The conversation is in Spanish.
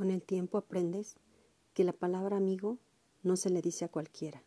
Con el tiempo aprendes que la palabra amigo no se le dice a cualquiera.